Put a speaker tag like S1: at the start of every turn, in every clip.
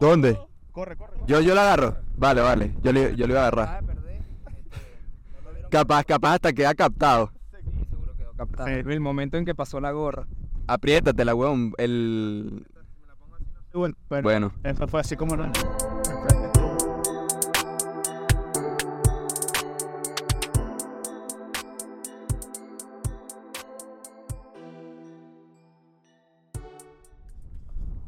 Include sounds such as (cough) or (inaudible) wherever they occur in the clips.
S1: ¿Dónde?
S2: Corre, corre.
S1: Yo, yo la agarro. Vale, vale. Yo le, yo le iba a agarrar.
S3: de perder.
S1: Capaz, capaz hasta queda captado.
S3: Sí, seguro quedó captado. El momento en que pasó la gorra.
S1: Apriétate la huevón. El.
S2: Bueno, bueno,
S1: Bueno.
S2: eso fue así como...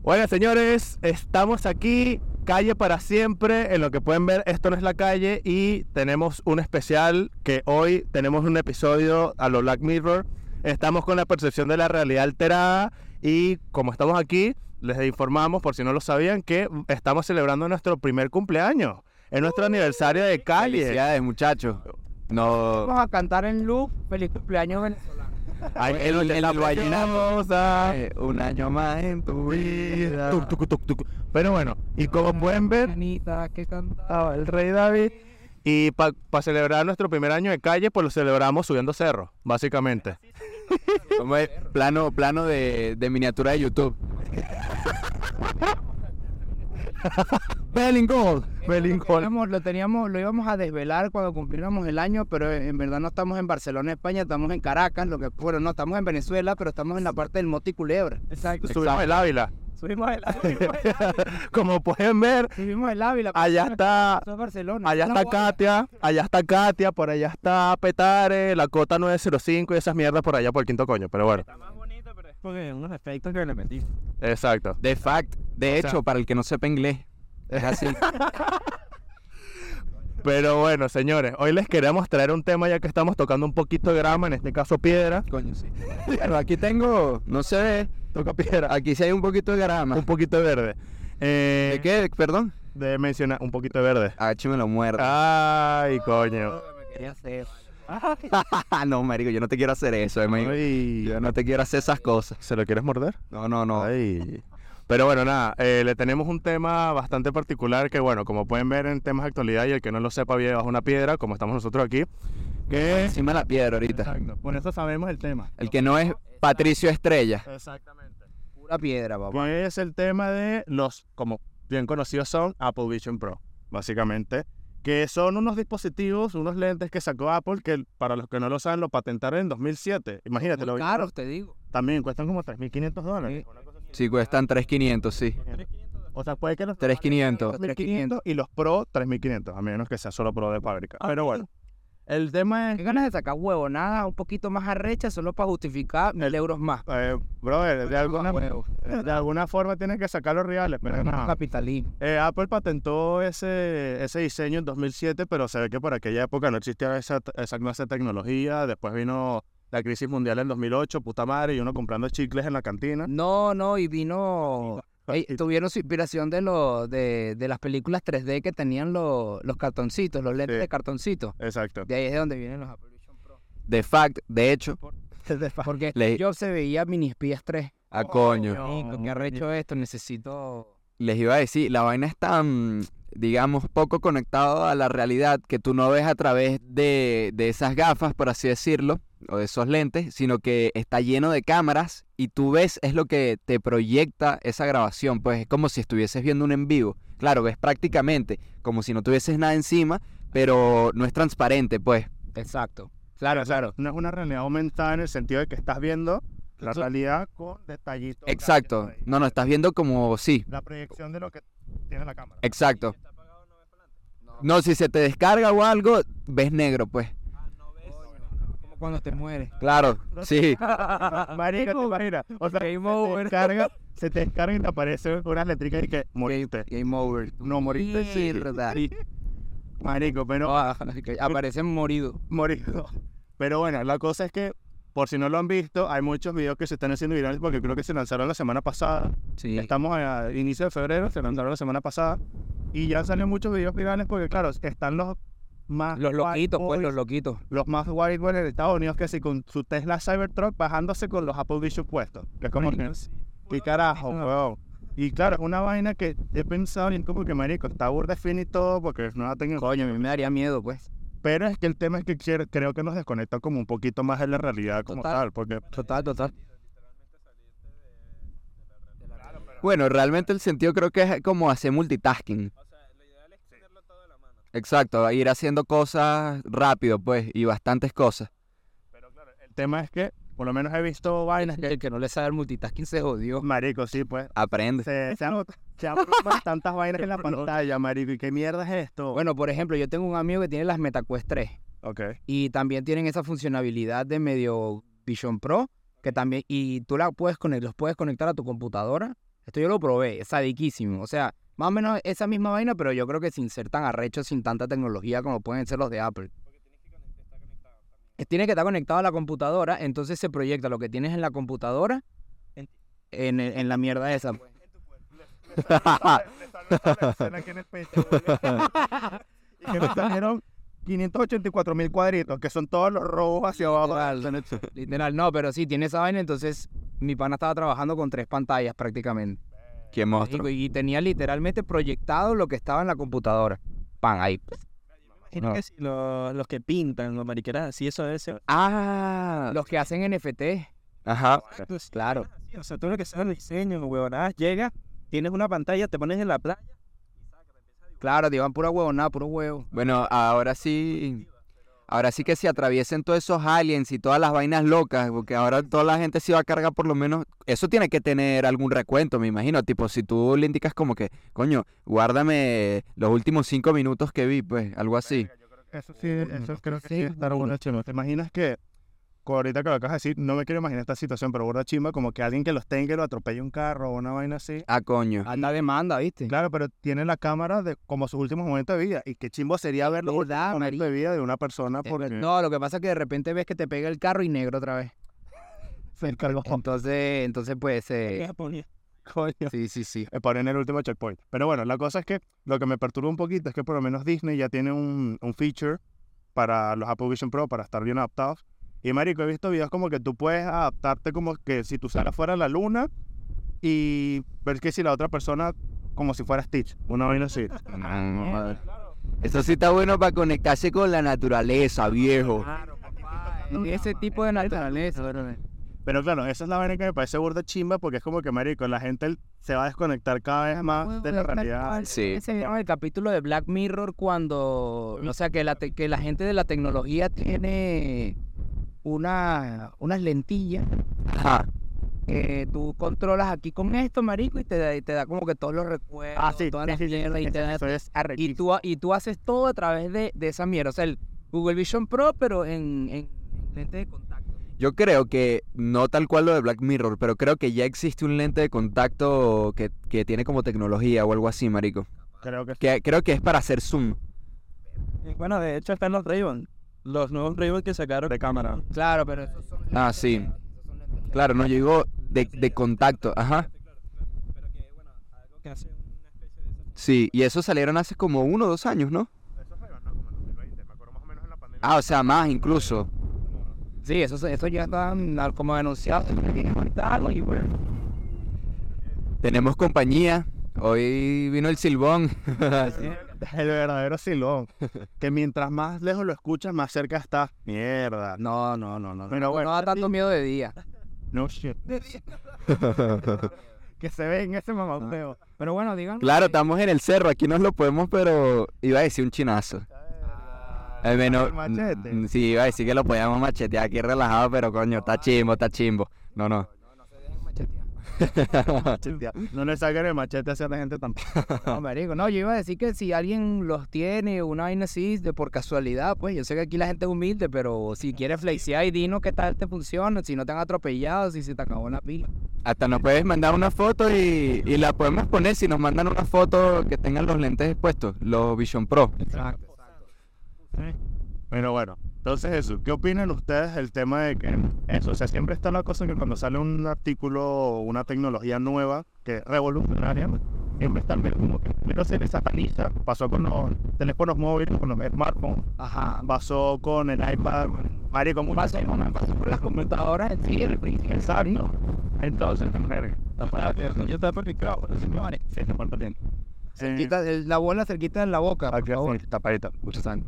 S2: Bueno, señores, estamos aquí, calle para siempre. En lo que pueden ver, esto no es la calle y tenemos un especial que hoy tenemos un episodio a lo Black Mirror. Estamos con la percepción de la realidad alterada y como estamos aquí, les informamos, por si no lo sabían, que estamos celebrando nuestro primer cumpleaños. Es nuestro aniversario de calle.
S1: Felicidades, muchachos. No.
S3: Vamos a cantar en loop. Feliz cumpleaños.
S1: Ay,
S2: el, la.
S1: Eh, Un año más en tu vida.
S2: Tuc, tuc, tuc, tuc. Pero bueno, y como pueden ver,
S3: Anita, que cantaba.
S2: el rey David. Y para celebrar nuestro primer año de calle, pues lo celebramos subiendo cerro, básicamente. (laughs)
S1: Como es plano, plano de, de miniatura de YouTube. (laughs)
S2: Bellingol. Bellingol.
S3: Teníamos- lo teníamos, lo íbamos a desvelar cuando cumpliéramos el año, pero en verdad no estamos en Barcelona, España, estamos en Caracas, lo que bueno, no estamos en Venezuela, pero estamos en la parte del Moti Culebra. Exacto.
S2: Subimos el Ávila.
S3: Subimos el, (laughs) subimos el,
S2: Como pueden ver,
S3: subimos el Ávila.
S2: allá está
S3: Eso es Barcelona.
S2: Allá está. Katia, allá está Katia, por allá está Petare, la cota 905 y esas mierdas por allá por el quinto coño, pero bueno.
S4: Está más bonito, porque unos efectos que le metí.
S2: Exacto.
S1: De fact, de
S2: O
S1: hecho,
S2: sea-
S1: para el que no sepa inglés, es así. (laughs)
S2: Pero bueno, señores, hoy les queremos traer un tema ya que estamos tocando un poquito de grama, en este caso piedra.
S1: Coño, sí. (laughs) Pero aquí tengo, no ve,
S2: Toca piedra,
S1: aquí sí hay un poquito de grama.
S2: un poquito de verde. Eh,
S1: ¿De qué? Perdón.
S2: De mencionar, un poquito de verde.
S1: Ah, me lo muerdo.
S2: Ay, coño.
S3: Me quería hacer. (laughs)
S1: no, marico, yo no te quiero hacer eso.
S2: Ay,
S1: Yo no te quiero hacer esas cosas.
S2: ¿Se lo quieres morder?
S1: No, no, no.
S2: Ay. Pero bueno, nada, eh, le tenemos un tema bastante particular que, bueno, como pueden ver en temas de actualidad y el que no lo sepa vive bajo una piedra, como estamos nosotros aquí, que...
S1: Encima de la piedra ahorita.
S2: Exacto, por eso sabemos el tema.
S1: El que no es Patricio Estrella.
S2: Exactamente.
S3: Pura piedra, papá.
S2: Que es el tema de los, como bien conocidos son, Apple Vision Pro, básicamente, que son unos dispositivos, unos lentes que sacó Apple, que para los que no lo saben, lo patentaron en 2007. Imagínate,
S3: Muy
S2: lo
S3: caros, te digo.
S2: también cuestan como 3.500 dólares.
S1: Sí, cuestan 3.500, sí.
S2: O sea, puede que los
S1: 3.500.
S2: 3.500 y los Pro 3.500, a menos que sea solo Pro de fábrica. Pero bueno, el tema es,
S3: Qué ganas de sacar huevo, nada, un poquito más arrecha solo para justificar mil euros más.
S2: eh, brother, de alguna,
S3: Huevo.
S2: de alguna forma tienes que sacar los reales, pero nada.
S3: Capitalismo.
S2: Eh, Apple patentó ese, ese diseño en 2007, pero se ve que por aquella época no existía esa, esa clase de tecnología. Después vino la crisis mundial en 2008, puta madre, y uno comprando chicles en la cantina.
S3: No, no, y vino. Ey, (laughs) tuvieron su inspiración de, lo, de, de las películas 3D que tenían los, los cartoncitos, los lentes
S2: Sí.
S3: de cartoncitos.
S2: Exacto.
S3: De ahí es de donde vienen los Apple Vision Pro.
S1: De fact, de hecho. (laughs)
S3: Porque
S1: Le-
S3: yo se veía Mini Espías 3.
S1: A coño.
S3: Marico, que arrecho esto, necesito.
S1: Les iba a decir, la vaina es tan, digamos, poco conectado a la realidad que tú no ves a través de, de esas gafas, por así decirlo, o de esos lentes, sino que está lleno de cámaras y tú ves es lo que te proyecta esa grabación, pues es como si estuvieses viendo un en vivo. Claro, ves prácticamente como si no tuvieses nada encima, pero no es transparente, pues.
S3: Exacto. Claro, claro.
S2: No es una realidad aumentada en el sentido de que estás viendo la realidad con detallitos.
S1: Exacto. No, no, estás viendo como sí,
S2: La proyección de lo que tiene la cámara.
S1: exacto. No, si se te descarga o algo, ves negro, pues.
S3: Cuando te mueres.
S1: Claro, sí. (laughs)
S2: Marica, ¿te imaginas? O sea,
S3: Game
S2: se te
S3: over.
S2: descarga, (laughs) se te descarga y te aparece unas letricas y que moriste.
S3: Game over.
S2: No, moriste. Sí,
S3: Mierda.
S2: sí. Marico, pero
S3: que aparecen moridos.
S2: morido. Pero bueno, la cosa es que, por si no lo han visto, hay muchos videos que se están haciendo virales porque creo que se lanzaron la semana pasada.
S3: Sí.
S2: Estamos a inicio de febrero, se lanzaron la semana pasada. Y ya salen muchos videos virales porque, claro, están los más.
S3: Los loquitos, pues, los loquitos.
S2: Los más white boys en Estados Unidos que sí, con su Tesla Cybertruck bajándose con los Apple Vision puestos. Que es como que. ¿Qué carajo, weón? Y claro, es una vaina que he pensado bien como que, marico, está burda de fin y todo porque es nueva tecnología.
S3: Coño, a mí me daría miedo, pues.
S2: Pero es que el tema es que quiero- creo que nos desconecta como un poquito más de la realidad como
S3: Total.
S2: tal, porque
S3: Total, total.
S1: Bueno, realmente el sentido creo que es como hacer multitasking. Exacto, ir haciendo cosas rápido, pues, y bastantes cosas.
S2: Pero claro, el tema es que, por lo menos he visto vainas que,
S3: El que no le sabe el multitasking se jodió.
S2: marico, sí, pues,
S1: Aprende.
S2: se, se, abru- (laughs) se tantas vainas en la pantalla, marico, ¿y qué mierda es esto?
S3: Bueno, por ejemplo, yo tengo un amigo que tiene las MetaQuest 3
S2: ok.
S3: y también tienen esa funcionalidad de medio Vision Pro que también y tú la puedes conectar, los puedes conectar a tu computadora. Esto yo lo probé, es sadiquísimo. O sea, más o menos esa misma vaina, pero yo creo que sin ser tan arrecho, sin tanta tecnología como pueden ser los de Apple. Tiene que estar conectado a la computadora, entonces se proyecta lo que tienes en la computadora en, el- en la mierda esa.
S2: y que me trajeron 584 mil cuadritos, que son todos los robos hacia abajo.
S3: Literal, no, pero sí, tiene esa vaina, entonces mi pana estaba trabajando con tres pantallas prácticamente.
S1: Qué monstruo.
S3: Y, y tenía literalmente proyectado lo que estaba en la computadora. Pan, ahí.
S4: Imagino
S3: No.
S4: que si los, los que pintan, los mariqueras, así eso es.
S1: Ah,
S3: Los que hacen NFT,
S1: ajá.
S3: claro.
S4: O sea, tú lo que sabes el diseño, huevonadas, llegas, tienes una pantalla, te pones en la playa.
S3: Claro, te iban pura huevonada, puro huevo.
S1: Bueno, ahora sí. Ahora sí que se atraviesen todos esos aliens y todas las vainas locas, porque ahora toda la gente se va a cargar por lo menos. Eso tiene que tener algún recuento, me imagino. Tipo, si tú le indicas como que, coño, guárdame los últimos cinco minutos que vi, pues, algo así.
S2: Eso sí, eso creo que sí, está bueno. ¿Te imaginas que, ahorita que lo acabas de decir, no me quiero imaginar esta situación, pero burda chimba, como que alguien que los tenga y lo atropelle un carro o una vaina así.
S1: Ah, coño.
S3: Anda demanda, ¿viste?
S2: Claro, pero tiene la cámara de como sus últimos momentos de vida. Y qué chimbo sería ver los
S3: ¿Verdad,
S2: últimos momentos de vida de una persona
S3: Eh,
S2: porque
S3: No, lo que pasa es que de repente ves que te pega el carro y negro otra vez. (laughs)
S2: se encargó.
S3: Entonces, entonces pues,
S4: ¿Qué
S3: eh?
S2: Coño.
S3: sí, sí, sí.
S2: eh, Por en el último checkpoint. Pero bueno, la cosa es que lo que me perturba un poquito es que por lo menos Disney ya tiene un, un feature para los Apple Vision Pro para estar bien adaptados. Y marico, he visto videos como que tú puedes adaptarte como que si tú sales fuera a la luna y ver que si la otra persona como si fuera Stitch, una vaina así.
S1: No, joder. Eso sí está bueno para conectarse con la naturaleza, viejo.
S3: Ese tipo de naturaleza.
S2: Pero claro, esa es la vaina que me parece burda chimba porque es como que marico, la gente se va a desconectar cada vez más de la realidad.
S1: Sí.
S3: Ese vieron el capítulo de Black Mirror cuando, o sea, que la, te- que la gente de la tecnología tiene una, unas lentillas
S1: Ajá.
S3: que tú controlas aquí con esto, marico, y te da, y te da como que todos los recuerdos,
S2: Ah, sí,
S3: todas
S2: sí,
S3: las
S2: sí, sí,
S3: mierdas, y, te da-
S2: eso es
S3: y,
S2: arrechísimo.
S3: tú, y tú haces todo a través de, de esa mierda. O sea, el Google Vision Pro, pero en, en lente de contacto.
S1: Yo creo que, no tal cual lo de Black Mirror, pero creo que ya existe un lente de contacto que, que tiene como tecnología o algo así, marico.
S2: Creo que sí.
S1: Que creo que es para hacer zoom.
S4: Y Bueno, de hecho están los Ray-Ban. Los nuevos Ray-Ban que sacaron de cámara.
S3: Claro, pero esos son
S1: Ah, sí. Claro, no, yo digo de, de contacto, ajá.
S4: Pero que, bueno, algo que hace una especie de...
S1: Sí, y esos salieron hace como uno o dos años, ¿no?
S2: Eso fue, no, como en 2020, me acuerdo más o menos en la pandemia.
S1: Ah, o sea, más incluso.
S3: Sí, eso, eso ya están al- como anunciados. y bueno.
S1: Tenemos compañía. Hoy vino el silbón. (laughs) (laughs)
S2: El verdadero silón. que mientras más lejos lo escuchas, más cerca está. Mierda.
S3: No, no, no, no.
S2: Pero bueno,
S3: no da tanto miedo de día.
S2: No shit. (laughs) que se ve en ese mamoteo.
S3: Pero bueno, digan.
S1: claro, estamos en el cerro, aquí nos lo podemos, pero iba a decir un chinazo. Al menos,
S2: El machete.
S1: mm, sí, iba a decir que lo podíamos machetear aquí relajado, pero coño, está chimbo, está chimbo. No, no. (laughs)
S2: No le saquen el machete hacia la gente tampoco. (laughs)
S3: No, marico, no, yo iba a decir que si alguien los tiene, una vaina así, de por casualidad, pues yo sé que aquí la gente es humilde, pero si quieres flexear y dinos qué tal te funciona, si no te han atropellado, si se te acabó la pila.
S1: Hasta nos puedes mandar una foto y, y la podemos poner si nos mandan una foto que tengan los lentes expuestos, los Vision Pro.
S3: Exacto.
S2: Pero bueno, entonces eso, ¿qué opinan ustedes del tema de que eso? O sea, siempre está la cosa que cuando sale un artículo o una tecnología nueva que es revolucionaria, siempre está como que primero se les sataniza. Pasó con los teléfonos móviles, con los smartphones,
S3: Ajá.
S2: pasó con el iPad, marico, como
S3: Pasó, pasó por las computadoras en sí, el principio.
S2: Entonces, verga,
S4: Yo estaba por micrófono, señores.
S2: sí, se porta bien. Sí.
S3: Cerquita, la bola cerquita en la boca, por
S2: Aquí
S3: favor.
S2: así, tapadita.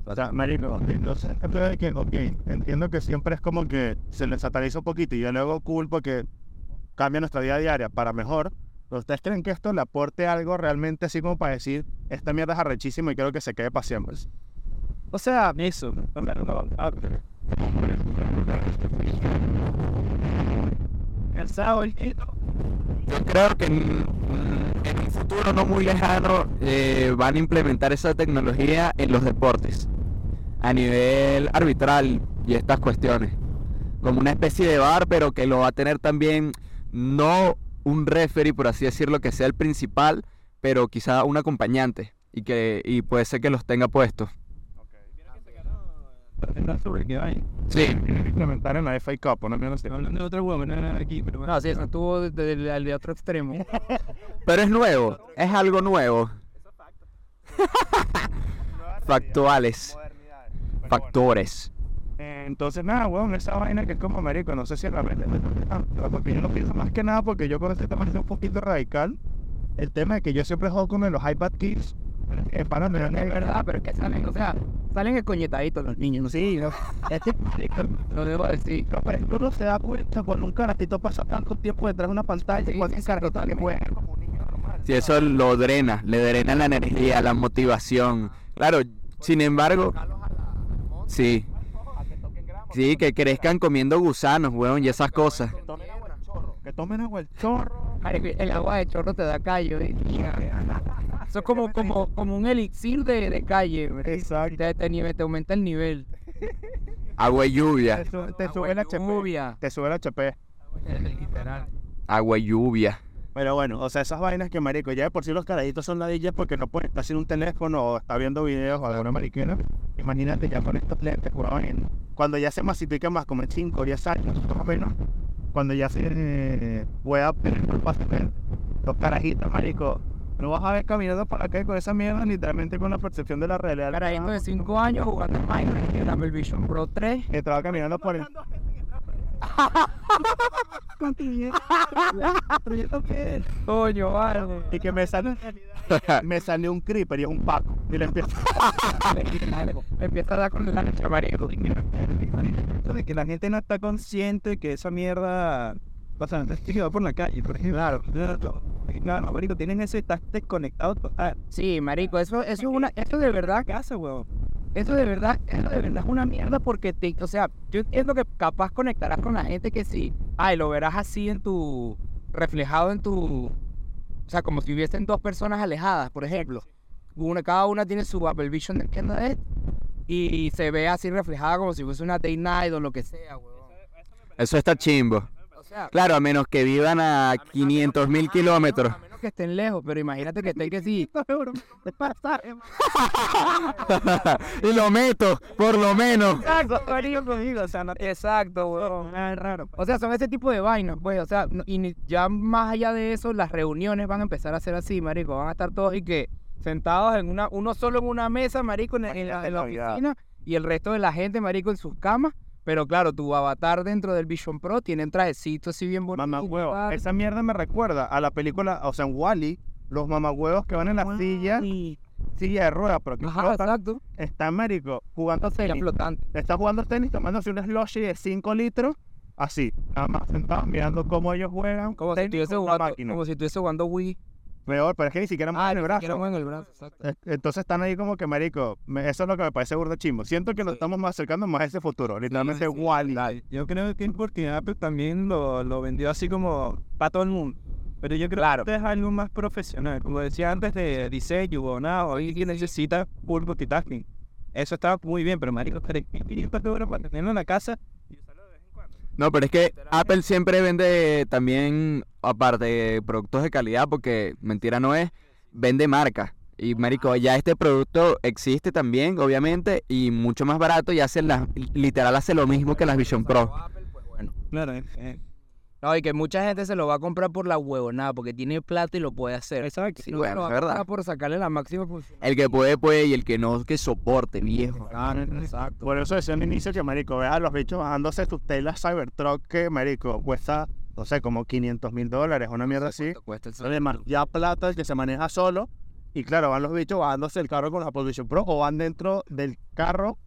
S2: O sea, marico, entonces de que, ok, entiendo que siempre es como que se les sataniza un poquito y yo luego cool porque cambia nuestra vida diaria para mejor, ¿Pero ¿Ustedes creen que esto le aporte algo realmente así como para decir, esta mierda es arrechísima y quiero que se quede para siempre?
S4: O sea, eso. El el
S1: Yo creo que en, en un futuro no muy lejano eh, van a implementar esa tecnología en los deportes a nivel arbitral y estas cuestiones. Como una especie de bar, pero que lo va a tener también no un referee, por así decirlo, que sea el principal, pero quizá un acompañante y que y puede ser que los tenga puestos. Sí,
S2: Implementar en la FA Cup, una mierda así.
S4: Hablando de otra huevo, no era aquí, pero bueno.
S3: No, sí, eso estuvo desde el de otro extremo. (laughs)
S1: pero es nuevo, es algo nuevo. (laughs) Factuales, factores.
S2: Entonces, nada, weón, esa vaina que es como marico, no sé si realmente porque yo lo pienso más que nada porque yo con este tema es un poquito radical. El tema es que yo siempre juego con los iPad Kids. Eh, para no
S3: Es verdad, pero es que salen, o sea, salen escoñetaditos los niños.
S2: Sí, no, este, (laughs)
S3: Lo debo decir.
S2: no, pero es uno se da cuenta cuando un carajito pasa tanto tiempo detrás de una pantalla y cuando
S3: sí,
S2: un carajito que juega como un niño normal.
S1: Si eso lo drena, le drena la energía, la motivación. Claro, sin embargo, sí, sí, que crezcan comiendo gusanos, weón, y esas cosas.
S2: Que tomen agua el chorro. Que tomen agua el chorro.
S3: Marico, El agua de chorro te da callo. ¿eh? (laughs) Eso es como, como, como un elixir de, de calle. marico.
S2: Exacto.
S3: Te, te, te aumenta el nivel. (laughs)
S1: Agua y lluvia,
S2: Te, su- te sube el HP.
S3: lluvia.
S2: Te sube el HP.
S3: Literal.
S1: agua y lluvia.
S2: Pero bueno, o sea, esas vainas que marico, ya de por sí los carajitos son ladillas porque no pueden estar sin un teléfono o está viendo videos o alguna mariquera. Imagínate ya con estos lentes. Cuando ya se masifica más, como en 5 o 10 años, más o menos, cuando ya se más fácilmente los carajitos, marico, no vas a ver caminando para acá con esa mierda, literalmente con la percepción de la realidad.
S3: Carajito de 5 años jugando Minecraft en Apple Vision Pro 3.
S2: Que va caminando por el... (laughs)
S3: Coño, vale.
S2: Y que me sale, me sale un creeper y es un Paco. Y le empiezo
S3: Me (laughs) empieza a dar con la leche marico.
S4: Eso de que la gente no está consciente que esa mierda pasa está por la calle, por ejemplo. Claro, claro, marico, tienen eso y estás desconectado total.
S3: Sí, marico, eso, eso es una, eso de verdad,
S4: Casa, huevón.
S3: eso de verdad, eso de verdad es una mierda porque te, o sea, yo entiendo que capaz conectarás con la gente que sí, ay, lo verás así en tu, reflejado en tu, o sea, como si hubiesen dos personas alejadas, por ejemplo. Una, cada una tiene su Apple Vision de mierda de y, se ve así reflejada como si fuese una day night o lo que sea, weón.
S1: Eso está chimbo.
S3: O sea,
S1: Claro, a menos que vivan a 500 mil kilómetros.
S3: A menos que estén lejos, pero imagínate que estén que sí. (laughs) (laughs)
S1: y lo meto, por lo menos.
S3: Exacto, marico, conmigo, o sea, no- exacto, weón.
S4: Es raro.
S3: O sea, son ese tipo de vainas, pues, o sea, y ya más allá de eso, las reuniones van a empezar a ser así, marico, van a estar todos y que sentados en una, uno solo en una mesa, marico, en, en la, en la
S2: Navidad.
S3: oficina, y el resto de la gente, marico, en sus camas, pero claro, tu avatar dentro del Vision Pro tiene un trajecito así bien bonito.
S2: Mamá huevo. Esa mierda me recuerda a la película, o sea, en Wally, los mamahuevos que van en la silla, silla de ruedas, pero que
S3: Ajá, exacto.
S2: están, marico, jugando tenis.
S3: flotante.
S2: Está jugando tenis, tomándose un slushy de 5 litros, así, nada más sentados mirando cómo ellos juegan.
S3: Como si estuviese jugando,
S2: máquina.
S3: como si estuviese jugando Wii.
S2: Peor, pero es que ni siquiera mueven el
S3: ni
S2: brazo.
S3: siquiera mueven el brazo, exacto.
S2: Eh, Entonces están ahí como que, marico, me- eso es lo que me parece burda chimbo. Siento que nos estamos más acercando más a ese futuro, literalmente
S4: sí,
S2: Wally.
S4: Yo creo que es porque Apple también lo, lo vendió así como para todo el mundo. Pero yo creo
S3: Claro.
S4: que esto es algo más profesional. Como decía antes de diseño o nada, hoy necesita full multitasking. Eso estaba muy bien, pero marico, 3.500 euros para tenerlo en la casa y usarlo de vez en cuando.
S1: No, pero es que Apple siempre vende también, aparte productos de calidad, porque mentira no es, vende marca. Y marico, ya este producto existe también, obviamente, y mucho más barato y hace la, literal hace lo mismo que las Vision Pro.
S4: Claro, eh,
S3: No, y que mucha gente se lo va a comprar por la huevonada, porque tiene plata y lo puede hacer.
S4: exacto.
S3: Si no,
S1: Bueno,
S3: lo va
S1: es
S3: a
S1: verdad.
S3: por sacarle la máxima función.
S1: El que puede, puede, y el que no, que soporte, viejo.
S3: Exacto.
S2: Por eso decía al inicio que, marico, veas los bichos bajándose sus telas Cybertruck que, marico, cuesta, no sé, como 500 mil dólares, una mierda así.
S3: Cuesta el
S2: Eso es más, ya plata que se maneja solo. Y claro, van los bichos bajándose el carro con la Apple Vision Pro o van dentro del carro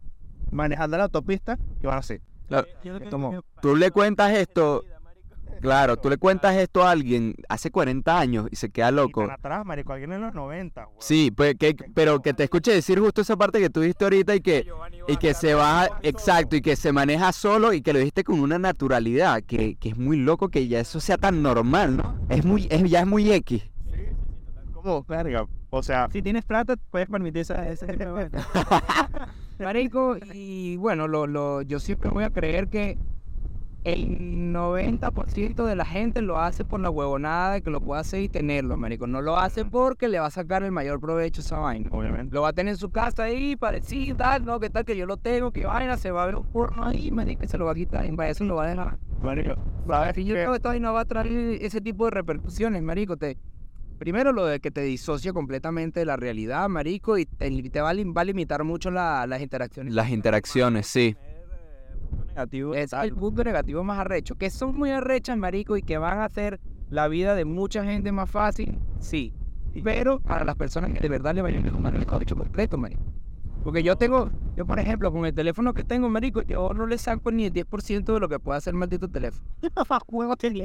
S2: manejando la autopista y van así.
S1: Claro. Tú le cuentas esto, Claro, tú le cuentas esto a alguien hace 40 años y se queda loco.
S2: atrás, marico, alguien en los 90, weón.
S1: Sí, pues, que, pero que te escuche decir justo esa parte que tú dijiste ahorita y que, y que se va, exacto, y que se maneja solo y que lo dijiste con una naturalidad, que, que es muy loco que ya eso sea tan normal, ¿no? Es muy, es, ya es muy X.
S2: ¿Cómo? Verga. O sea,
S4: Si tienes plata, puedes permitir esa, ese tipo de vainas. (laughs)
S3: Marico, y bueno, lo, lo, yo siempre voy a creer que el 90% de la gente lo hace por la huevonada de que lo pueda hacer y tenerlo, marico. No lo hace porque le va a sacar el mayor provecho a esa vaina.
S2: obviamente.
S3: Lo va a tener en su casa ahí, parecido, tal, no, que tal, que yo lo tengo, que vaina, se va a ver un porno ahí, marico, y se lo va a quitar, y para eso lo va a dejar.
S2: Marico, ¿sabes
S3: Y yo creo que esta vaina va a traer ese tipo de repercusiones, marico. Te, primero lo de que te disocia completamente de la realidad, marico, y te, te va, a, lim- va a limitar mucho la- las interacciones.
S1: Las interacciones, sí.
S4: Negativo.
S3: Es el punto negativo más arrecho. Que son muy arrechas, marico, y que van a hacer la vida de mucha gente más fácil, sí. Pero para las personas que de verdad le vayan a tomar el caucho completo, marico. Porque yo tengo, yo por ejemplo, con el teléfono que tengo, marico, yo no le saco ni el 10% de lo que puede hacer el maldito teléfono. (laughs)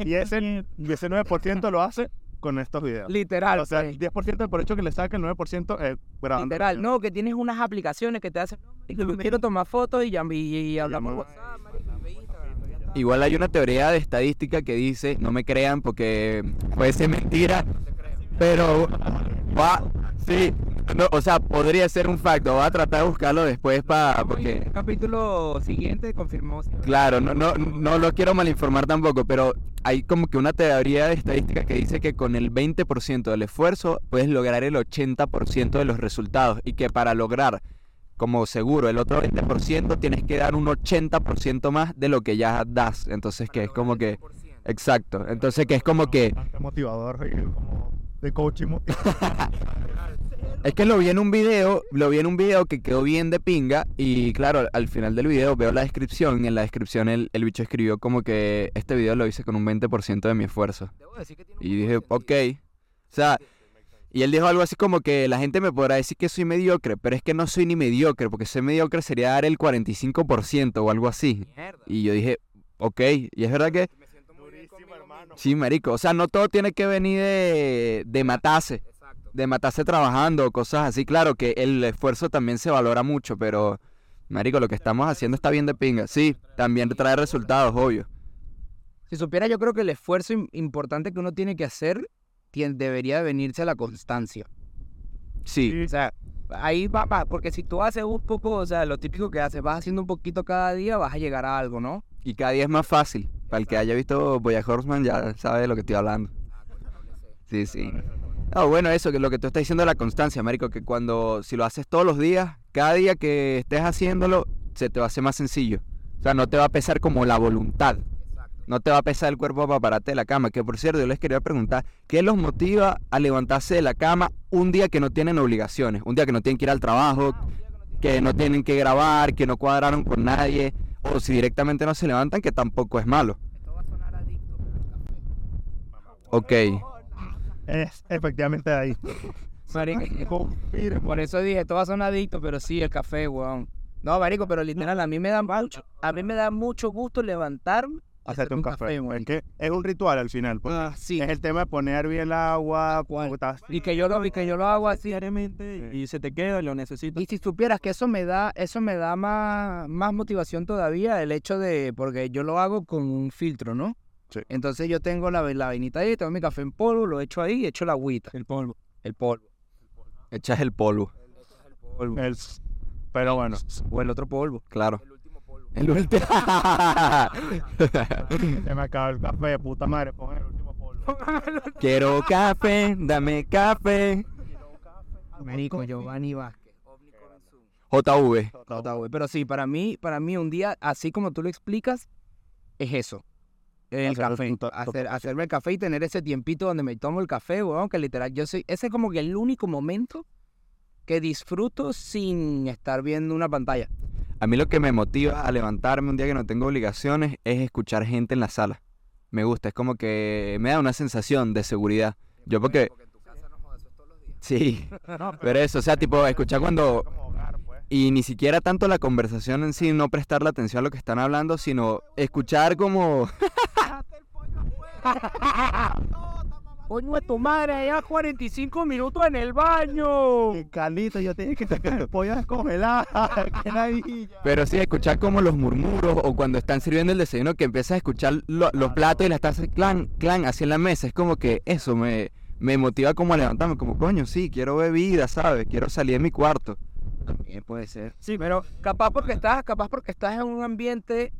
S2: Y ese, y ese 9% lo hace con estos videos.
S3: Literal.
S2: O sea,
S3: pues.
S2: el 10% por hecho que le saca, el 9% es grabando.
S3: Literal, no, que tienes unas aplicaciones que te hacen, "Marico, quiero tomar fotos y, ya- y, y hablamos.
S1: Igual hay una teoría de estadística que dice, no me crean porque puede ser mentira, pero va, sí, no, o sea, podría ser un facto, voy a tratar de buscarlo después para, porque...
S3: El capítulo siguiente confirmó.
S1: Claro, no, no, no lo quiero malinformar tampoco, pero hay como que una teoría de estadística que dice que con el 20% del esfuerzo puedes lograr el 80% de los resultados y que para lograr como seguro el otro 20% tienes que dar un 80% más de lo que ya das. Entonces que es como que... Exacto. Entonces que es como que...
S2: Motivador, como de coaching. (laughs) (laughs)
S1: Es que lo vi en un video, lo vi en un video que quedó bien de pinga y claro, al final del video veo la descripción y en la descripción el, el bicho escribió como que este video lo hice con un 20% de mi esfuerzo. Y dije, ok. O sea, y él dijo algo así como que la gente me podrá decir que soy mediocre, pero es que no soy ni mediocre, porque ser mediocre sería dar el 45% o algo así. Y yo dije, ok, y es verdad que,
S3: Me siento muy bien
S2: Durísimo,
S3: conmigo
S2: hermano.
S3: mismo.
S1: sí, marico, o sea, no todo tiene que venir de, de matarse. De matarse trabajando, cosas así. Claro que el esfuerzo también se valora mucho, pero, marico, lo que estamos haciendo está bien de pinga. Sí, también trae resultados, obvio.
S3: Si supiera, yo creo que el esfuerzo im- importante que uno tiene que hacer debería de venirse a la constancia.
S1: Sí,
S3: O sea, ahí va, va, porque si tú haces un poco, o sea, lo típico que haces, vas haciendo un poquito cada día, vas a llegar a algo, ¿no?
S1: y cada día es más fácil. Para el que haya visto Boya Horseman ya sabe de lo que estoy hablando. Sí, sí. Ah, bueno, eso, que lo que tú estás diciendo de la constancia, Marico, que cuando, si lo haces todos los días, cada día que estés haciéndolo, se te va a hacer más sencillo. O sea, no te va a pesar como la voluntad. No te va a pesar el cuerpo para pararte de la cama. Que por cierto, yo les quería preguntar, ¿qué los motiva a levantarse de la cama un día que no tienen obligaciones? Un día que no tienen que ir al trabajo, que no tienen que grabar, que no cuadraron con nadie, o si directamente no se levantan, que tampoco es malo.
S3: Esto va a sonar adicto, pero el café.
S1: Ok.
S2: Es efectivamente ahí.
S3: Marico, por eso dije, esto va a sonar adicto, pero sí, el café, weón. No, marico, pero literal, a mí me da mucho, a mí me da mucho gusto levantarme.
S2: Hacerte un café. es
S3: marico.
S2: que es un ritual al final. pues.
S3: Ah, sí.
S2: Es el tema de poner bien el agua.
S3: Y que yo lo, y que yo lo hago así.
S4: diariamente y se te queda y lo necesitas.
S3: Y si supieras que eso me da, eso me da más, más motivación todavía, el hecho de, porque yo lo hago con un filtro, ¿no?
S2: Sí.
S3: Entonces yo tengo la, la vainita ahí, tengo mi café en polvo, lo echo ahí, echo la agüita.
S4: El polvo.
S3: El polvo.
S1: Echas el polvo,
S2: el- pero bueno.
S3: O el otro polvo.
S1: claro.
S3: El último polvo.
S1: El último. (laughs)
S2: Se me acaba el café, puta madre. Pon el último polvo. (laughs)
S1: Quiero café, dame café.
S3: Marico, Giovanni Vázquez.
S1: JV.
S3: JV. Pero sí, para mí, para mí un día, así como tú lo explicas, es eso. El
S2: Hacer
S3: café. Hacer, hacerme el café y tener ese tiempito donde me tomo el café, weón, que literal, yo soy, ese es como que el único momento que disfruto sin estar viendo una pantalla.
S1: A mí lo que me motiva a levantarme un día que no tengo obligaciones es escuchar gente en la sala. Me gusta, es como que me da una sensación de seguridad. Yo porque... Sí, pero eso, o sea, tipo, escuchar cuando...
S2: Pues.
S1: Y ni siquiera tanto la conversación en sí, no prestarle atención a lo que están hablando, sino escuchar como... (laughs)
S3: Coño de tu madre, ya 45 minutos en el baño.
S2: Carlito, yo tenía que sacar pollo descongelada. (laughs) Qué ladilla.
S1: Pero sí, escuchar como los murmuros o cuando están sirviendo el desayuno que empiezas a escuchar lo- los platos y las tazas clan, clan, así en la mesa. Es como que eso me, me motiva como a levantarme, como coño, sí, quiero bebida, ¿sabes? Quiero salir de mi cuarto.
S3: También puede ser. Sí, pero capaz porque estás, capaz porque estás en un ambiente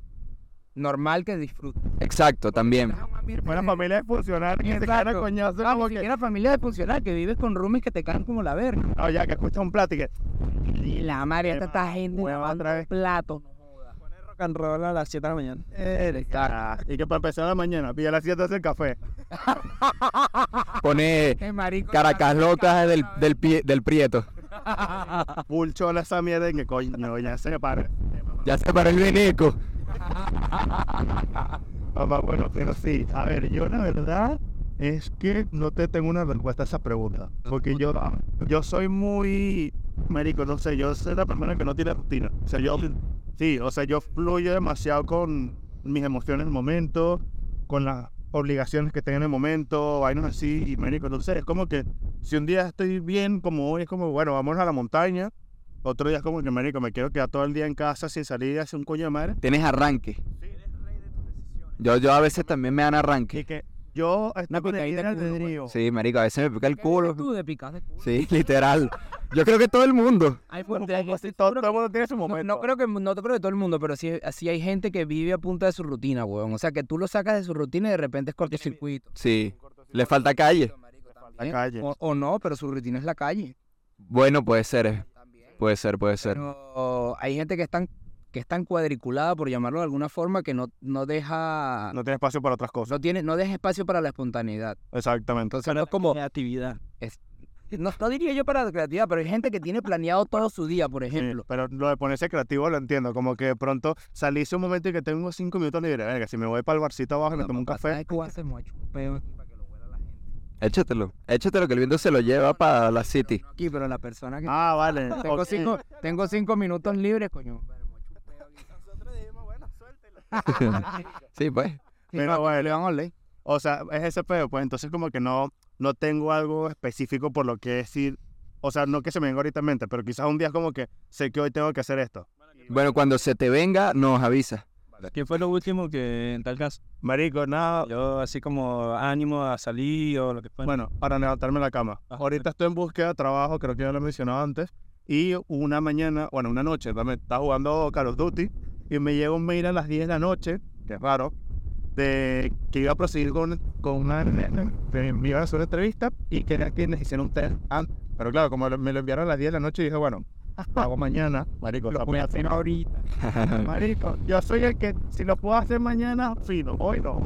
S3: normal que disfrutas.
S1: Exacto, también.
S3: Estás en un ambiente-
S2: Buena familia funcional que se
S3: Exacto.
S2: cae a coñazo.
S3: Ah,
S2: como
S3: ni
S2: que,
S3: siquiera familia de funcional, que vives con roomies que te caen como la verga.
S2: no, ya que escuchas un plato y que.
S3: La madre,
S2: Qué
S3: esta gente
S2: hueva
S3: lavando
S2: otra vez.
S3: platos.
S4: Poner rock and roll a las 7 de la mañana.
S2: Ah, y que para empezar la mañana, pilla a las 7 (laughs) hace el café.
S1: Pone
S3: marico,
S1: caracas locas del, del, pie- del prieto. (laughs)
S2: Full chola esa mierda y que coño, ya se para.
S1: Ya se paró el veneco. (laughs)
S2: Papá, bueno, pero sí. A ver, yo la verdad es que no te tengo una respuesta a esa pregunta. Porque yo, yo soy muy. Marico, no sé, yo soy la persona que no tiene rutina. O sea, yo. Sí, o sea, yo fluyo demasiado con mis emociones en el momento, con las obligaciones que tengo en el momento, vainas así. Y, marico, no sé, es como que si un día estoy bien, como hoy, es como, bueno, vamos a la montaña. Otro día es como que, marico, me quiero quedar todo el día en casa sin salir y hacer un coño de madre.
S1: Tienes arranque. Yo, yo a veces también me dan arranque.
S2: Y que yo estoy
S3: Una
S2: con el
S3: picadita
S2: libre
S3: de
S2: albedrío.
S1: Sí, marico, a veces me pica el
S3: ¿Qué
S1: culo.
S3: tú de picas de culo?
S1: Sí, (laughs) literal. Yo creo que todo el mundo.
S3: Hay gente-
S2: pues, sí,
S3: estoy
S2: todo, todo el mundo tiene su
S3: No,
S2: momento.
S3: no creo que no te creo que todo el mundo, pero sí, sí hay gente que vive a punta de su rutina, weón. O sea, que tú lo sacas de su rutina y de repente es cortocircuito.
S1: Sí. Le falta calle.
S2: La calle.
S3: O, o no, pero su rutina es la calle.
S1: Bueno, puede ser. eh. Puede ser, puede ser.
S3: Pero hay gente que es tan, que es tan cuadriculada, por llamarlo de alguna forma, que no, no deja.
S2: No tiene espacio para otras cosas.
S3: No tiene, no deja espacio para la espontaneidad.
S2: Exactamente.
S3: Entonces no es como.
S4: Creatividad.
S3: No, no diría yo para la creatividad, pero hay gente que tiene planeado todo su día, por
S2: Sí,
S3: ejemplo.
S2: pero lo de ponerse creativo lo entiendo. Como que de pronto saliste un momento y que tengo cinco minutos libres. Venga, si me voy para el barcito abajo y me tomo un café.
S3: Voy a echar un peo aquí para que lo huela la gente.
S1: Échatelo. Échatelo que el viento se lo lleva para la city.
S3: No aquí, pero la persona que.
S2: Ah, vale. (laughs)
S3: tengo, cinco, tengo cinco minutos libres, coño.
S1: Sí, pues.
S2: Pero bueno.
S3: le van a oler.
S2: O sea, es ese pedo. Pues entonces como que no, no tengo algo específico por lo que decir. O sea, no que se me venga ahorita en mente, pero quizás un día es como que sé que hoy tengo que hacer esto.
S1: Bueno, cuando se te venga, nos avisa.
S4: ¿Quién fue lo último que en tal caso?
S2: Marico, nada.
S4: Yo así como ánimo a salir o lo que fuera.
S2: Bueno, para levantarme de la cama.
S4: Ajá.
S2: Ahorita estoy en búsqueda de trabajo, creo que ya lo he mencionado antes. Y una mañana, bueno, una noche, también estaba jugando Call of Duty y me llega un mail a las 10 de la noche, que es raro, de que iba a proseguir con, con una. Me iban a hacer una entrevista y quería que les hicieran un test antes. Pero claro, como me lo enviaron a las 10 de la noche, dije, bueno, hago mañana. Marico,
S3: Lo voy a hacer ahorita. (laughs)
S2: Marico, yo soy el que si lo puedo hacer mañana, fino, hoy no.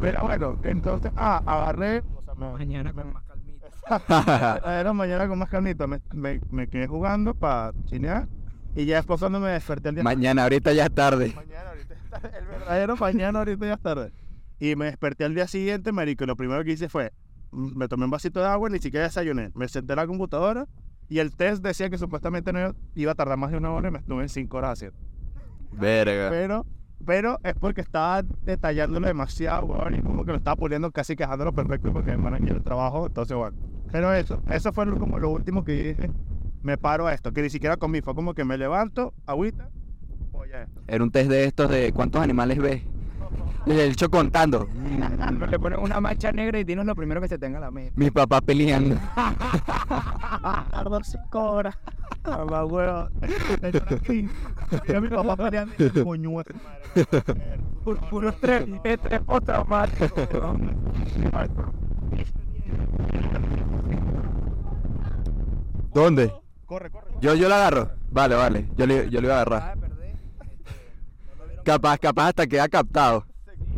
S2: Pero bueno, entonces, ah, agarré. O sea, me,
S3: Mañana con más calmita. (laughs)
S2: era mañana con más carnita, me, me, me quedé jugando para chinear y ya después cuando me desperté el día
S1: Mañana, ahorita ya es tarde.
S2: mañana, ahorita está- el verdadero mañana, ahorita ya es tarde. Y me desperté al día siguiente, marico, y lo primero que hice fue, mm, me tomé un vasito de agua, ni siquiera desayuné, me senté en la computadora y el test decía que supuestamente no iba- a tardar más de una hora y me estuve en cinco horas haciendo.
S1: Verga.
S2: Pero, pero es porque estaba detallándolo demasiado, weón, y como que lo estaba puliendo casi quejándolo perfecto porque me el trabajo, entonces bueno. Pero eso, eso fue como lo último que dije, me paro a esto, que ni siquiera comí, fue como que me levanto, agüita, voy a esto.
S1: Era un test de estos de cuántos animales ves. El hecho contando.
S3: Le pones una mancha negra y dinos lo primero que se tenga a la mente.
S1: Mis papás peleando.
S2: Tardó cinco horas. Y a mi papá peleando, coño.
S3: Puro estrés postraumático.
S1: ¿Dónde?
S2: Corre, corre.
S1: Yo, yo la agarro. Vale, vale. Yo le, yo le iba a agarrar. Capaz, capaz hasta queda captado.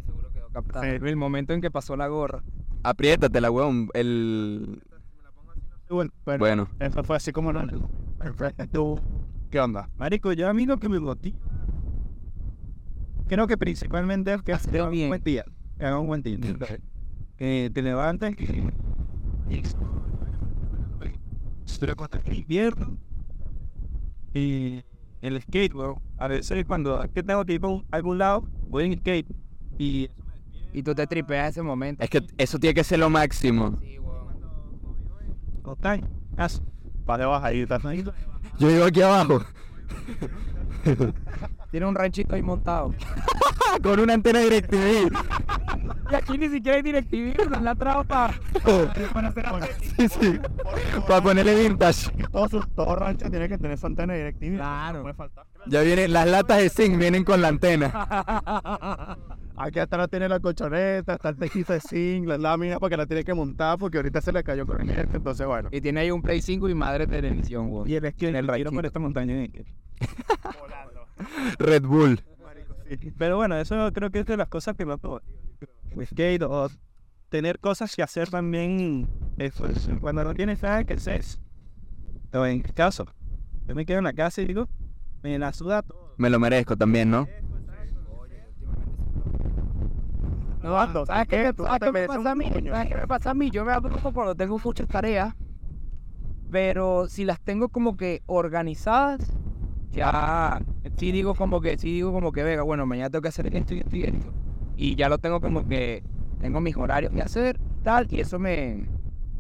S3: Seguro quedó captado.
S2: Sí.
S3: El momento en que pasó la gorra.
S1: Apriétate la weón. El.
S2: Bueno, pero
S1: Bueno.
S2: eso fue así como lo tú. ¿Qué onda?
S4: Marico, yo a mí lo que me motiva. Creo que principalmente es que hagas un buen día. Que hagas un buen día. Que te levantes. Cuando es invierno. Y el skate, weón. A veces cuando es que tengo que ir a algún lado, voy en skate. Y eso me despierta.
S3: Y tú te tripeas ese momento.
S1: Es que eso tiene que ser lo máximo.
S3: Sí, weón.
S4: Haz-
S2: Vas de bajadita.
S1: Yo vivo aquí abajo.
S3: Tiene un ranchito ahí montado. (laughs) (laughs)
S1: Con una antena DirecTV.
S3: Y aquí ni siquiera hay directivo, es la trampa. (laughs)
S1: Sí, sí. Para ponerle vintage.
S2: Todo, su, todo rancho tiene que tener su antena directiva.
S3: Claro.
S2: No puede faltar.
S1: Ya vienen, las latas de zinc vienen con la antena. (laughs)
S2: Aquí atrás tiene la colchoneta, está el tejido de zinc, la lámina porque la tiene que montar porque ahorita se le cayó corriente. Entonces, bueno.
S3: Y tiene ahí un Play 5 y madre de televisión, weón.
S4: Y el es que
S3: En el
S4: el tiro por esta montaña. eh,
S1: Red Bull. (laughs)
S4: Pero bueno, eso creo que es de las cosas que más skate o tener cosas que hacer también pues, cuando no tienes nada que hacer. O en caso, yo me quedo en la casa y digo, me la suda todo.
S1: Me lo merezco también, ¿no?
S3: No,
S2: Ando,
S3: ¿Sabes qué, me- sabes qué me pasa a mí? ¿Sabes qué me pasa a mí? Yo me cuando tengo muchas tareas, pero si las tengo como que organizadas, ya sí digo como que, sí digo como que, venga, bueno, mañana tengo que hacer esto y esto y esto. Y ya lo tengo como que, tengo mis horarios que hacer, tal, y eso me,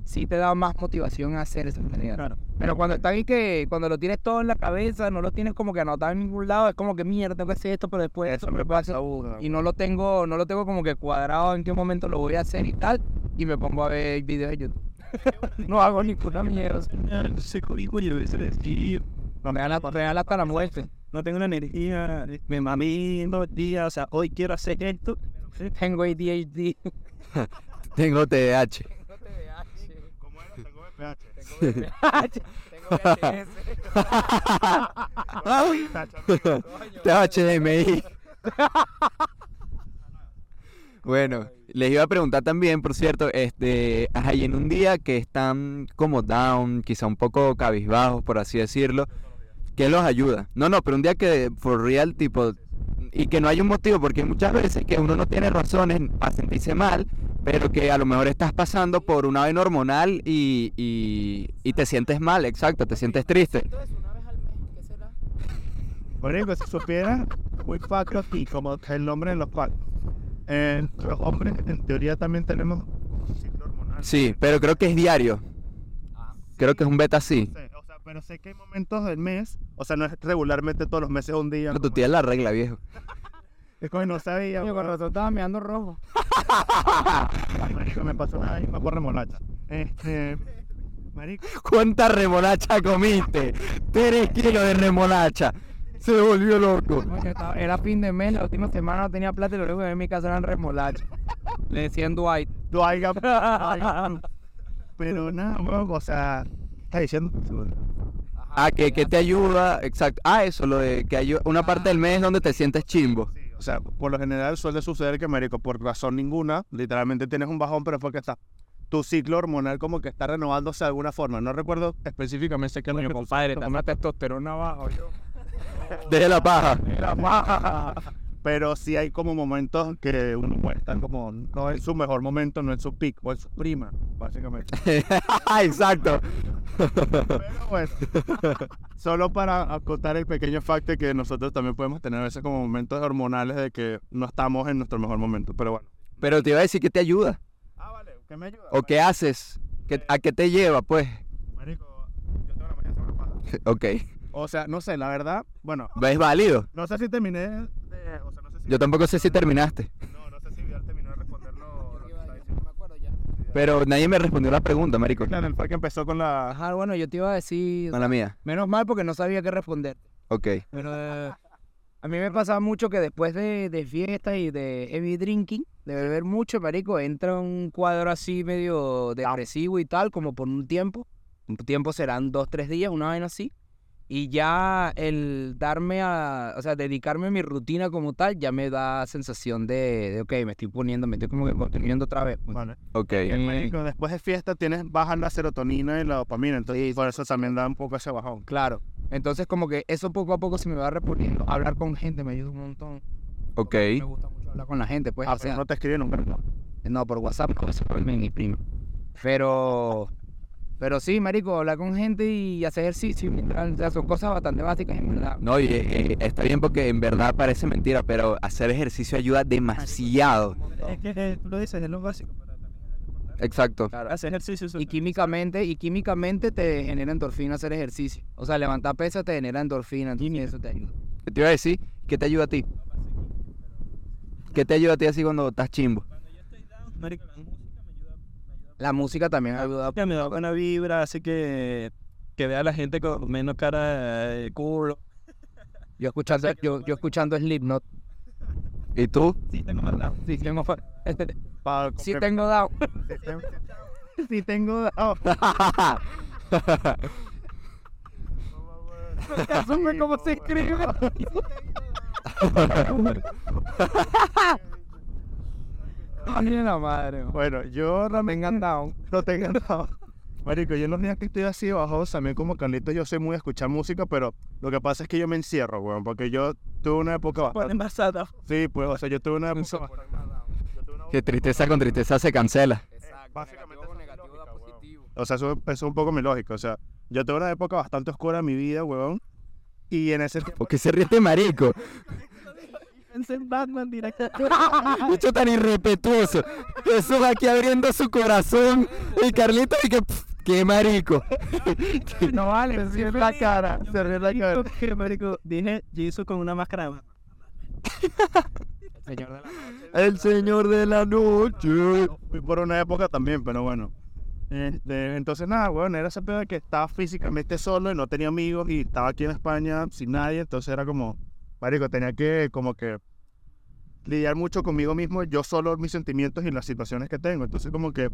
S3: sí te da más motivación a hacer esas tareas.
S4: Claro.
S3: Pero cuando está ahí que, cuando lo tienes todo en la cabeza, no lo tienes como que anotado en ningún lado, es como que mierda, tengo que hacer esto, pero después
S2: Eso me pasa
S3: y no lo tengo, no lo tengo como que cuadrado en qué momento lo voy a hacer y tal, y me pongo a ver videos de YouTube. (laughs) no hago ninguna mierda. No me real, real hasta la muerte.
S4: no tengo la energía, me mamé todo el día, o sea, hoy quiero hacer esto.
S3: Tengo ADHD. (laughs)
S1: Tengo TDAH.
S2: ¿Cómo era? Tengo VPH.
S3: Tengo VHS. (laughs)
S1: THDMI. Bueno, les iba a preguntar también, por cierto, este, ajá, y en un día que están como down, quizá un poco cabizbajos, por así decirlo, ¿qué los ayuda? No, no, pero un día que for real, tipo, y que no hay un motivo, porque muchas veces que uno no tiene razones para sentirse mal, pero que a lo mejor estás pasando por una vaina hormonal y, y, y te sientes mal, exacto, te sientes triste.
S2: Marico, si supiera, muy facto aquí, como el nombre de los factos. Eh, los hombres, en teoría, también tenemos un ciclo hormonal.
S1: Sí, pero creo que es diario. Creo que es un beta sí.
S2: No pero sé que hay momentos del mes, o sea, no es regularmente todos los meses un día.
S1: Pero tú
S2: como-
S1: tienes la regla, viejo. (laughs)
S2: Es como no sabía.
S3: Coño, con razón estaba mirando rojo.
S2: Ay, (laughs) marico, me pasó una vez, me acuerdo remolacha. Este, marico,
S1: ¿Cuánta remolacha comiste? Tres kilos de remolacha. Se volvió loco.
S3: Era fin de mes, la última semana no tenía plata y lo único que había en mi casa eran remolachas. Le decían Dwight.
S2: no haya, (laughs) pero nada, o sea, está diciendo.
S1: Ah, que, que te ayuda, exacto. Ah, eso, lo de que hay una parte del mes donde te sientes chimbo.
S2: Sí, o sea, por lo general suele suceder que, marico, por razón ninguna, literalmente tienes un bajón, pero es porque está tu ciclo hormonal como que está renovándose de alguna forma. No recuerdo específicamente qué es lo que
S3: compadre, está una testosterona abajo. Yo.
S1: Deje la paja.
S3: Era baja.
S2: Pero sí hay como momentos que uno puede estar como no en su mejor momento, no en su pick o en su prima, básicamente. (laughs)
S1: exacto.
S2: Pero bueno, solo para acotar el pequeño facto que nosotros también podemos tener a veces como momentos hormonales de que no estamos en nuestro mejor momento. Pero bueno.
S1: Pero te iba a decir que te ayuda.
S2: Ah, vale, ¿qué me ayuda?
S1: ¿O qué haces? ¿Qué- ¿A qué te lleva, pues?
S2: Marico, yo tengo la mañana sobre.
S1: Ok.
S2: O sea, no sé, la verdad, bueno,
S1: ¿Ves válido?
S2: no sé si terminé de, o sea, no sé si
S1: Yo tampoco sé si terminaste.
S2: No, no sé si Vidal terminó de responder lo, lo que estaba diciendo.
S1: Pero nadie me respondió la pregunta, marico.
S2: Claro, el que empezó con la...
S3: Ajá, bueno, yo te iba a decir.
S1: Mala mía.
S3: Menos mal porque no sabía qué responder.
S1: Ok.
S3: Pero eh, a mí me pasaba mucho que después de, de fiesta y de heavy drinking, de beber mucho, marico, entra un cuadro así medio depresivo y tal, como por un tiempo. Un tiempo serán dos, tres días, una vaina así. Y ya el darme a, o sea, dedicarme a mi rutina como tal, ya me da sensación de, de ok, me estoy poniendo, me estoy como que conteniendo otra vez. pues.
S2: Vale.
S1: Ok.
S2: Marico, después de fiesta tienes bajas la serotonina y la dopamina, entonces por eso también da un poco ese bajón.
S3: Claro. Entonces como que eso poco a poco se me va reponiendo. Hablar con gente me ayuda un montón.
S1: Ok.
S3: Me gusta mucho hablar con la gente, pues.
S2: Ah,
S3: o
S2: pero
S3: sea,
S2: no te escriben nunca. ¿no?
S3: No, por WhatsApp, por mi mi primo. Pero Pero sí, marico, hablar con gente y hacer ejercicio, o sea, son cosas bastante básicas, en verdad.
S1: No, y eh, está bien porque en verdad parece mentira, pero hacer ejercicio ayuda demasiado.
S4: Es que eh, tú lo dices, es lo básico, pero también es algo importante.
S1: Exacto.
S3: Claro.
S4: Hacer ejercicio
S3: Y químicamente, y químicamente te genera endorfina hacer ejercicio. O sea, levantar pesas te genera endorfina, entonces eso te ayuda.
S1: ¿Qué te iba a decir? ¿Qué te ayuda a ti? ¿Qué te ayuda a ti así cuando estás chimbo?
S4: Cuando yo estoy down, marico, la música me ayuda, me ayuda
S3: La música también ayuda.
S4: Ya me da buena vibra, así que que vea a la gente con menos cara de culo.
S3: Yo escuchando, yo, yo escuchando Slipknot.
S1: ¿Y tú?
S4: Sí, tengo maldad.
S3: Sí, tengo, (laughs)
S2: Para (laughs)
S3: sí tengo down.
S2: sí tengo down. (laughs)
S3: Asume cómo se escribe. Ay, la madre.
S2: Bueno, yo realmente
S3: Tengan down.
S2: no tengo down. (laughs) Marico, yo en los días que estoy así bajo, también como Carlito, yo sé muy escuchar música, pero lo que pasa es que yo me encierro, weón, porque yo tuve una época bastante...
S4: basada.
S2: Sí, pues, o sea, yo tuve una época...
S1: Que tristeza con tristeza se cancela.
S2: Básicamente esa es mi lógica, O sea, eso, eso es un poco mi lógica. O sea, yo tuve una época bastante oscura en mi vida, weón. Y en ese tiempo...
S1: ¿Por qué se ríe este marico? (laughs)
S4: Pensé en Batman directo. (laughs)
S1: Mucho tan irrespetuoso. Jesús aquí abriendo su corazón. Y Carlito y que... pff, ¡Qué marico! (laughs)
S3: No vale,
S2: Se ríe la cara, se ríe la cara.
S4: Que, marico, dije Jesus con una máscara de Batman.
S3: Señor de la
S1: El señor de la noche.
S2: Fui por una época también, pero bueno. Este, entonces, nada, weón, era ese pedo de que estaba físicamente solo y no tenía amigos y estaba aquí en España sin nadie. Entonces era como, marico, tenía que como que lidiar mucho conmigo mismo, yo solo mis sentimientos y las situaciones que tengo. Entonces como que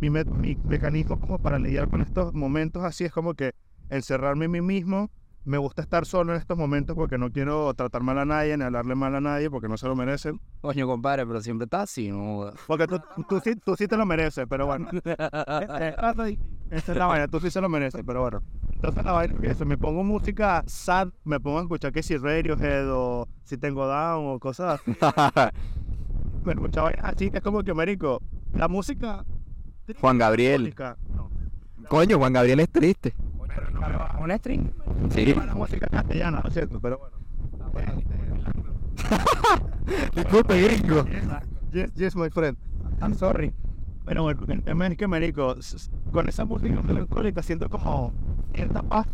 S2: mi, me- mi mecanismo como para lidiar con estos momentos así es como que encerrarme en mí mismo. Me gusta estar solo en estos momentos porque no quiero tratar mal a nadie ni hablarle mal a nadie porque no se lo merecen.
S3: Coño, compadre, pero siempre está así, ¿no?
S2: Porque tú, tú, sí, tú sí te lo mereces, pero bueno. (laughs) Esa es la vaina, tú sí se lo mereces, pero bueno. Entonces la vaina es que me pongo música sad, me pongo a escuchar que si Radiohead o si tengo down o cosas. (laughs) Me escuchaba así, es como que, marico, la música...
S1: Juan Gabriel.
S2: No,
S1: Coño, Juan Gabriel es triste.
S3: Un string.
S1: Sí.
S2: la música castellana, ¿no es cierto? Pero bueno. (laughs)
S1: Disculpe, gringo.
S2: Yes, yes, my friend. I'm sorry. Pero bueno, el tema es que, marico, con esa música melancólica siento como cierta paz.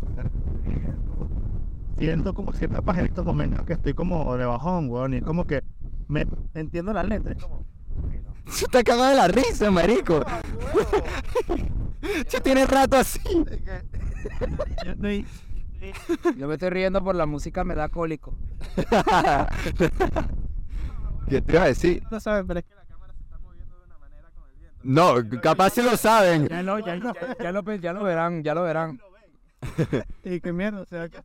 S2: Siento como cierta paz en estos momentos que estoy como de bajón, weón. Y es como que me entiendo la letra. es como,
S1: Se te acaba de la risa, marico. Se tiene rato así.
S4: Yo.
S3: Yo me estoy riendo por la música, me da cólico. (laughs)
S1: ¿Qué te iba a decir?
S4: No sabes, pero es que la cámara se está moviendo de una manera con el viento.
S1: No, capaz si lo saben.
S3: Ya lo, ya, ya, ya lo, ya lo verán, ya lo verán.
S2: Y qué mierda, ¿será que,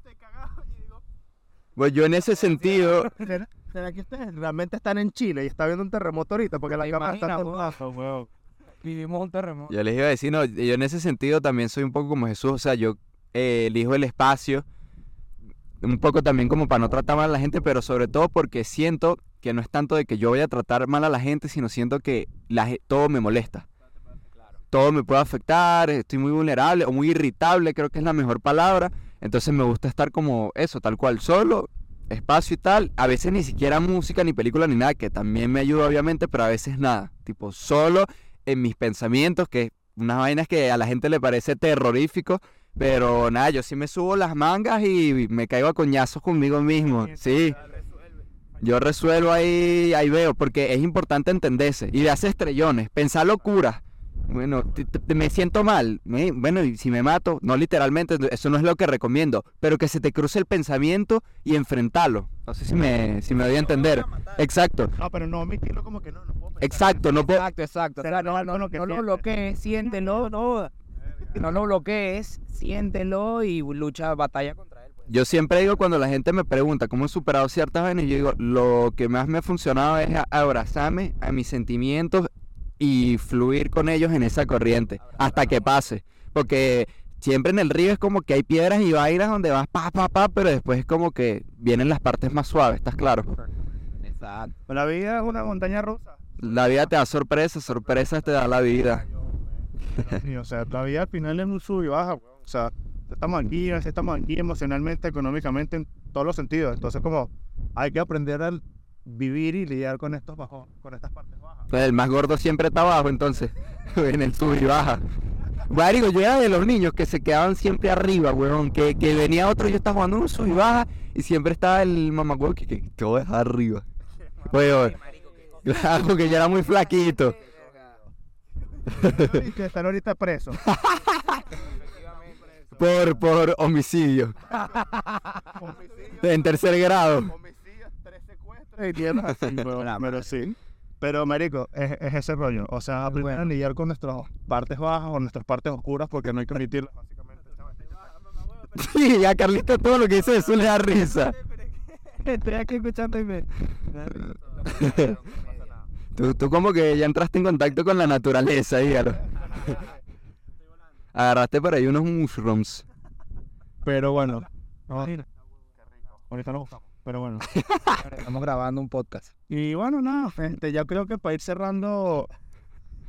S1: Pues yo en ese sentido,
S2: será, será que ustedes realmente están en Chile y está viendo un terremoto ahorita? Porque la
S3: ¿Te
S2: cámara está temblando.
S3: Vivimos un terremoto.
S1: yo les iba a decir, no, yo en ese sentido también soy un poco como Jesús, o sea, yo eh, elijo el espacio, un poco también como para no tratar mal a la gente, pero sobre todo porque siento que no es tanto de que yo vaya a tratar mal a la gente, sino siento que la, todo me molesta. Todo me puede afectar, estoy muy vulnerable o muy irritable, creo que es la mejor palabra. Entonces me gusta estar como eso, tal cual, solo, espacio y tal. A veces ni siquiera música, ni película, ni nada, que también me ayuda obviamente, pero a veces nada. Tipo, solo en mis pensamientos, que unas vainas que a la gente le parece terrorífico. Pero nada, yo sí me subo las mangas y me caigo a coñazos conmigo mismo. Sí. Yo resuelvo ahí, ahí veo, porque es importante entenderse. Y de hacer estrellones, pensar locuras. Bueno, t- t- me siento mal. Bueno, y si me mato, no literalmente, eso no es lo que recomiendo. Pero que se te cruce el pensamiento y enfrentarlo. No sé si me, si me doy a entender. Exacto,
S2: No, pero no omitirlo como que no, no puedo
S1: exacto. No puedo,
S3: Exacto, exacto. No, no,
S2: lo que
S3: no lo bloquees, siéntelo, no. No lo bloquees, siéntelo y lucha, batalla contra pues.
S1: Yo siempre digo cuando la gente me pregunta cómo he superado ciertas vainas, yo digo, lo que más me ha funcionado es abrazarme a mis sentimientos y fluir con ellos en esa corriente hasta que pase. Porque siempre en el río es como que hay piedras y vainas donde vas pa, pa, pa, pero después es como que vienen las partes más suaves, ¿estás claro?
S3: Exacto.
S2: La vida es una montaña rusa.
S1: La vida te da sorpresas, sorpresas te da la vida.
S2: Sí, o sea, la vida al final es un sub y baja, weón. O sea, estamos aquí, a veces estamos aquí emocionalmente, económicamente, en todos los sentidos. Entonces, como hay que aprender a vivir y lidiar con estos bajos, con estas partes bajas.
S1: Pues el más gordo siempre está abajo, entonces. (laughs) en el sub y baja. Marico, yo era de los niños que se quedaban siempre arriba, weón. Que, que venía otro, yo estaba jugando un sub y baja. Y siempre estaba el mamagüey que, que, que voy a dejar arriba. (laughs) Weón. (laughs) Claro, porque yo era muy flaquito.
S2: Y que están ahorita presos.
S1: Por, por homicidio. En tercer grado.
S2: Tres secuestros y tierras (laughs) así, weón. Pero sí. Pero, marico, es, es ese rollo. O sea, aprender a lidiar con nuestras partes bajas o nuestras partes oscuras porque no hay que omitirlas, básicamente. (laughs)
S1: Sí, a Carlito todo lo que dice eso le da risa. (laughs)
S4: Estoy aquí escuchando y me...
S1: Tú, tú como que ya entraste en contacto con la naturaleza, dígalo. Agarraste por ahí unos mushrooms.
S2: Pero bueno. no, ahorita nos buscamos. Pero bueno. (laughs)
S3: Estamos grabando un podcast.
S2: Y bueno, nada, gente, ya creo que para ir cerrando,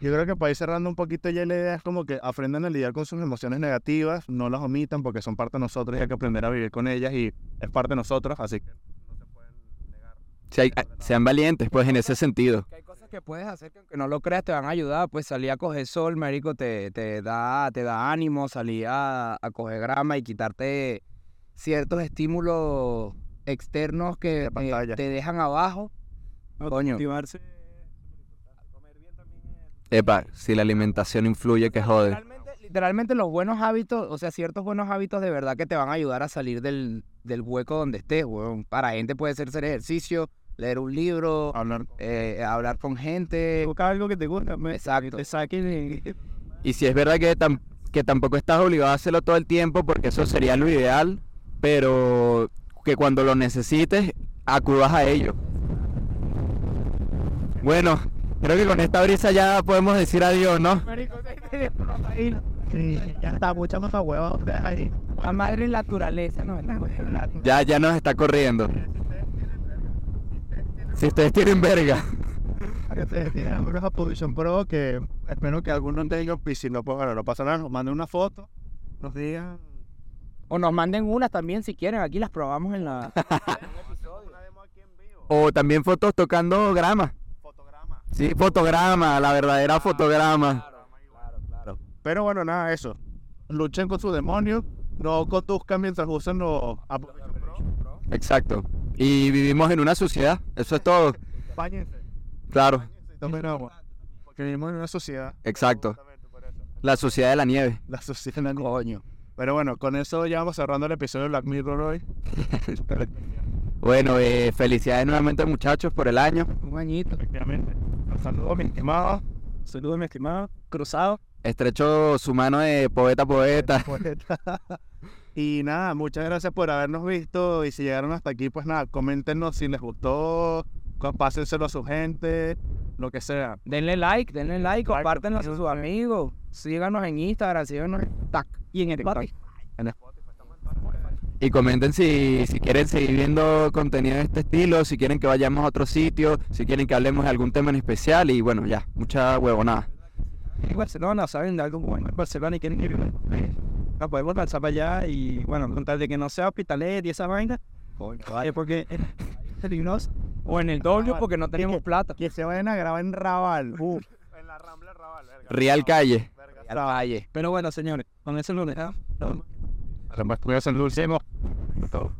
S2: yo creo que para ir cerrando un poquito ya la idea es como que aprendan a lidiar con sus emociones negativas, no las omitan porque son parte de nosotros y hay que aprender a vivir con ellas y es parte de nosotros, así que no se pueden negar.
S1: Si hay- sean valientes, pues, en ese sentido.
S3: Que hay cosas que puedes hacer que aunque no lo creas te van a ayudar. Pues salir a coger sol, marico, te, te, da, te da ánimo. Salir a, a coger grama y quitarte ciertos estímulos externos que eh, te dejan abajo. Coño.
S4: Motivarse.
S1: Epa, si la alimentación influye, que jode.
S3: Literalmente, literalmente los buenos hábitos, o sea, ciertos buenos hábitos de verdad que te van a ayudar a salir del, del hueco donde estés, weón. Para gente puede ser hacer ejercicio, leer un libro,
S2: Hablar
S3: eh, hablar con gente.
S4: Busca algo que te guste. me-
S3: Exacto.
S4: Te saque de-
S1: Y si es verdad que, tam- que tampoco estás obligado a hacerlo todo el tiempo, porque eso sería lo ideal, pero que cuando lo necesites, acudas a ello. Bueno, creo que con esta brisa ya podemos decir adiós, ¿no?
S4: Sí, ya está, mucha más huevo. ahí.
S3: La madre naturaleza, ¿no?
S1: Ya, ya nos está corriendo. Si ustedes tienen verga.
S2: Tienen unos Position Pro que espero que algunos de ellos, y si no, pues bueno, no pasa nada, nos manden una foto, nos digan.
S3: O nos manden unas también si quieren, aquí las probamos en la... (laughs)
S1: O también fotos tocando grama.
S2: Fotograma.
S1: Sí, fotograma, la verdadera fotograma.
S2: Pero bueno, nada, eso. Luchen con sus demonios, no conduzcan mientras usan los Apple Vision Pro.
S1: Exacto. Y vivimos en una sociedad, eso es todo.
S2: Báñense,
S1: Claro,
S2: tomen agua. Porque vivimos en una sociedad.
S1: exacto.
S2: Justamente por eso.
S1: La sociedad de la nieve.
S2: La sociedad. la-
S3: Coño.
S2: Pero bueno, con eso ya vamos cerrando el episodio de Black Mirror hoy. (laughs)
S1: Bueno, eh, felicidades nuevamente muchachos por el año.
S3: Un añito.
S2: Efectivamente. Un saludo, mis estimados.
S4: Saludos, mi estimado. Cruzado.
S1: Estrecho su mano de poeta a poeta. (laughs)
S2: Poeta. Y nada, muchas gracias por habernos visto. Y si llegaron hasta aquí, pues nada, coméntenos si les gustó, pásenselo a su gente, lo que sea.
S3: Denle like, denle like, compártenlo a sus amigos. Síganos en Instagram, síganos en TAC.
S4: Y en el
S2: Spotify estamos en Spotify.
S1: Y comenten si, si quieren seguir viendo contenido de este estilo, si quieren que vayamos a otro sitio, si quieren que hablemos de algún tema en especial. Y bueno, ya, mucha huevonada.
S4: En Barcelona, ¿saben de algo bueno en Barcelona y quieren ir? La podemos lanzar para allá y bueno, con tal de que no sea hospitalet y esa vaina. Vaya, porque.
S3: O en el doble porque no tenemos plata.
S2: Que se vayan a grabar en Raval. (laughs) En la Rambla Raval, verga.
S1: Real Calle.
S2: Verga.
S3: Al valle.
S4: Pero bueno, señores, con eso lo dejamos.
S2: Además, el dulce.
S4: Todo.